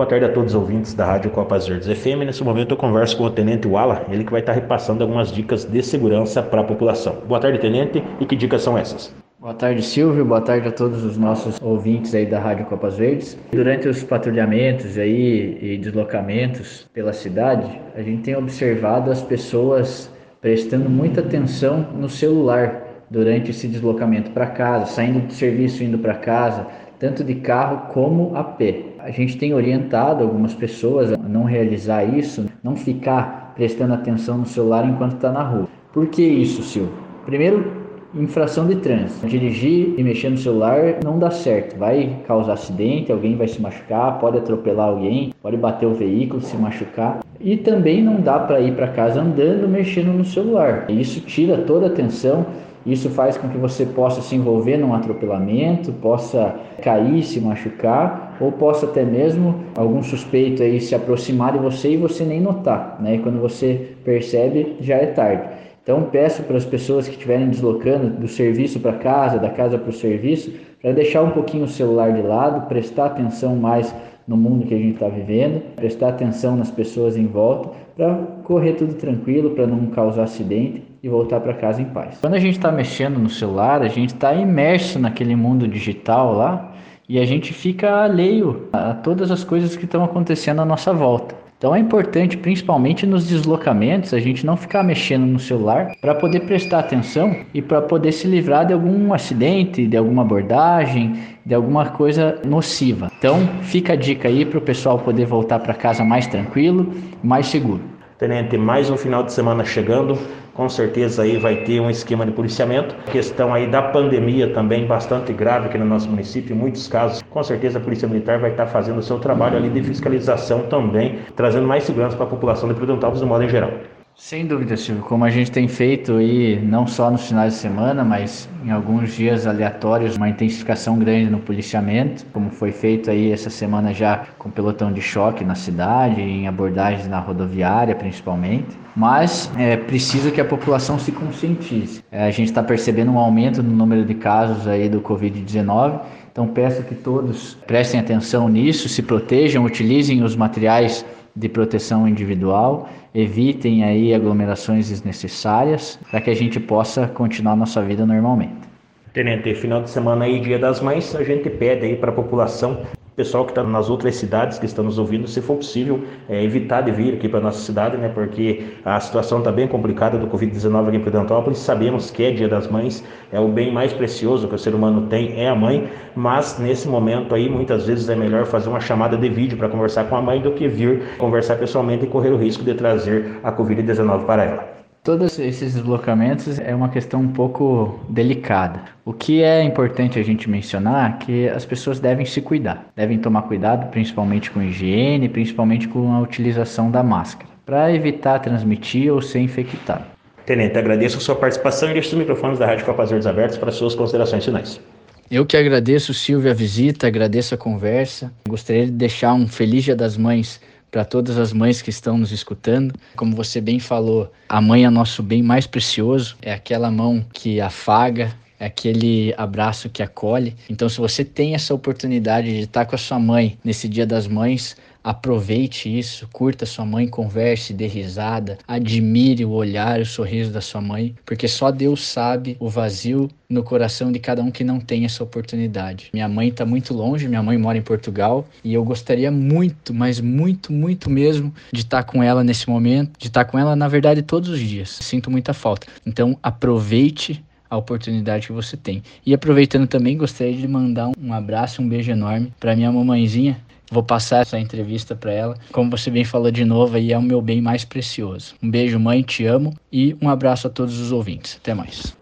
Boa tarde a todos os ouvintes da Rádio Copas Verdes FM. Nesse momento eu converso com o Tenente Wala, ele que vai estar repassando algumas dicas de segurança para a população. Boa tarde, Tenente, e que dicas são essas? Boa tarde, Silvio. Boa tarde a todos os nossos ouvintes aí da Rádio Copas Verdes. Durante os patrulhamentos aí e deslocamentos pela cidade, a gente tem observado as pessoas prestando muita atenção no celular durante esse deslocamento para casa, saindo do serviço indo para casa, tanto de carro como a pé. A gente tem orientado algumas pessoas a não realizar isso, não ficar prestando atenção no celular enquanto está na rua. Por que isso, Silvio? Primeiro, infração de trânsito. Dirigir e mexer no celular não dá certo. Vai causar acidente, alguém vai se machucar, pode atropelar alguém, pode bater o veículo, se machucar. E também não dá para ir para casa andando mexendo no celular. Isso tira toda a atenção isso faz com que você possa se envolver num atropelamento, possa cair, se machucar, ou possa até mesmo algum suspeito aí se aproximar de você e você nem notar, né? E quando você percebe, já é tarde. Então peço para as pessoas que estiverem deslocando do serviço para casa, da casa para o serviço, para deixar um pouquinho o celular de lado, prestar atenção mais no mundo que a gente está vivendo, prestar atenção nas pessoas em volta, para correr tudo tranquilo, para não causar acidente e voltar para casa em paz. Quando a gente está mexendo no celular, a gente está imerso naquele mundo digital lá e a gente fica alheio a todas as coisas que estão acontecendo à nossa volta. Então é importante, principalmente nos deslocamentos, a gente não ficar mexendo no celular para poder prestar atenção e para poder se livrar de algum acidente, de alguma abordagem, de alguma coisa nociva. Então fica a dica aí para o pessoal poder voltar para casa mais tranquilo, mais seguro. Tenente, mais um final de semana chegando com certeza aí vai ter um esquema de policiamento. A questão aí da pandemia também bastante grave aqui no nosso município, em muitos casos, com certeza a Polícia Militar vai estar fazendo o seu trabalho ali de fiscalização também, trazendo mais segurança para a população de Prudentópolis no modo em geral. Sem dúvida, Silvio. Como a gente tem feito aí, não só nos finais de semana, mas em alguns dias aleatórios, uma intensificação grande no policiamento, como foi feito aí essa semana já com pelotão de choque na cidade, em abordagens na rodoviária principalmente. Mas é preciso que a população se conscientize. É, a gente está percebendo um aumento no número de casos aí do Covid-19 então peço que todos prestem atenção nisso, se protejam, utilizem os materiais de proteção individual, evitem aí aglomerações desnecessárias para que a gente possa continuar nossa vida normalmente. Tenente, final de semana aí, Dia das Mães, a gente pede aí para a população pessoal que está nas outras cidades que estão nos ouvindo, se for possível, é, evitar de vir aqui para nossa cidade, né? Porque a situação está bem complicada do Covid-19 aqui em Prudentópolis. Sabemos que é Dia das Mães, é o bem mais precioso que o ser humano tem é a mãe, mas nesse momento aí muitas vezes é melhor fazer uma chamada de vídeo para conversar com a mãe do que vir conversar pessoalmente e correr o risco de trazer a Covid-19 para ela. Todos esses deslocamentos é uma questão um pouco delicada. O que é importante a gente mencionar é que as pessoas devem se cuidar, devem tomar cuidado principalmente com higiene, principalmente com a utilização da máscara, para evitar transmitir ou ser infectado. Tenente, agradeço a sua participação e deixo os microfones da Rádio Copa Verdes abertos para suas considerações finais. Eu que agradeço, Silvia, a visita, agradeço a conversa. Gostaria de deixar um feliz Dia das Mães para todas as mães que estão nos escutando. Como você bem falou, a mãe é nosso bem mais precioso, é aquela mão que afaga, é aquele abraço que acolhe. Então, se você tem essa oportunidade de estar com a sua mãe nesse Dia das Mães, Aproveite isso, curta sua mãe, converse, dê risada, admire o olhar, o sorriso da sua mãe, porque só Deus sabe o vazio no coração de cada um que não tem essa oportunidade. Minha mãe está muito longe, minha mãe mora em Portugal e eu gostaria muito, mas muito, muito mesmo de estar com ela nesse momento, de estar com ela na verdade todos os dias. Sinto muita falta. Então aproveite a oportunidade que você tem. E aproveitando também, gostaria de mandar um abraço, um beijo enorme para minha mamãezinha, Vou passar essa entrevista para ela. Como você bem falou de novo, aí é o meu bem mais precioso. Um beijo, mãe, te amo e um abraço a todos os ouvintes. Até mais.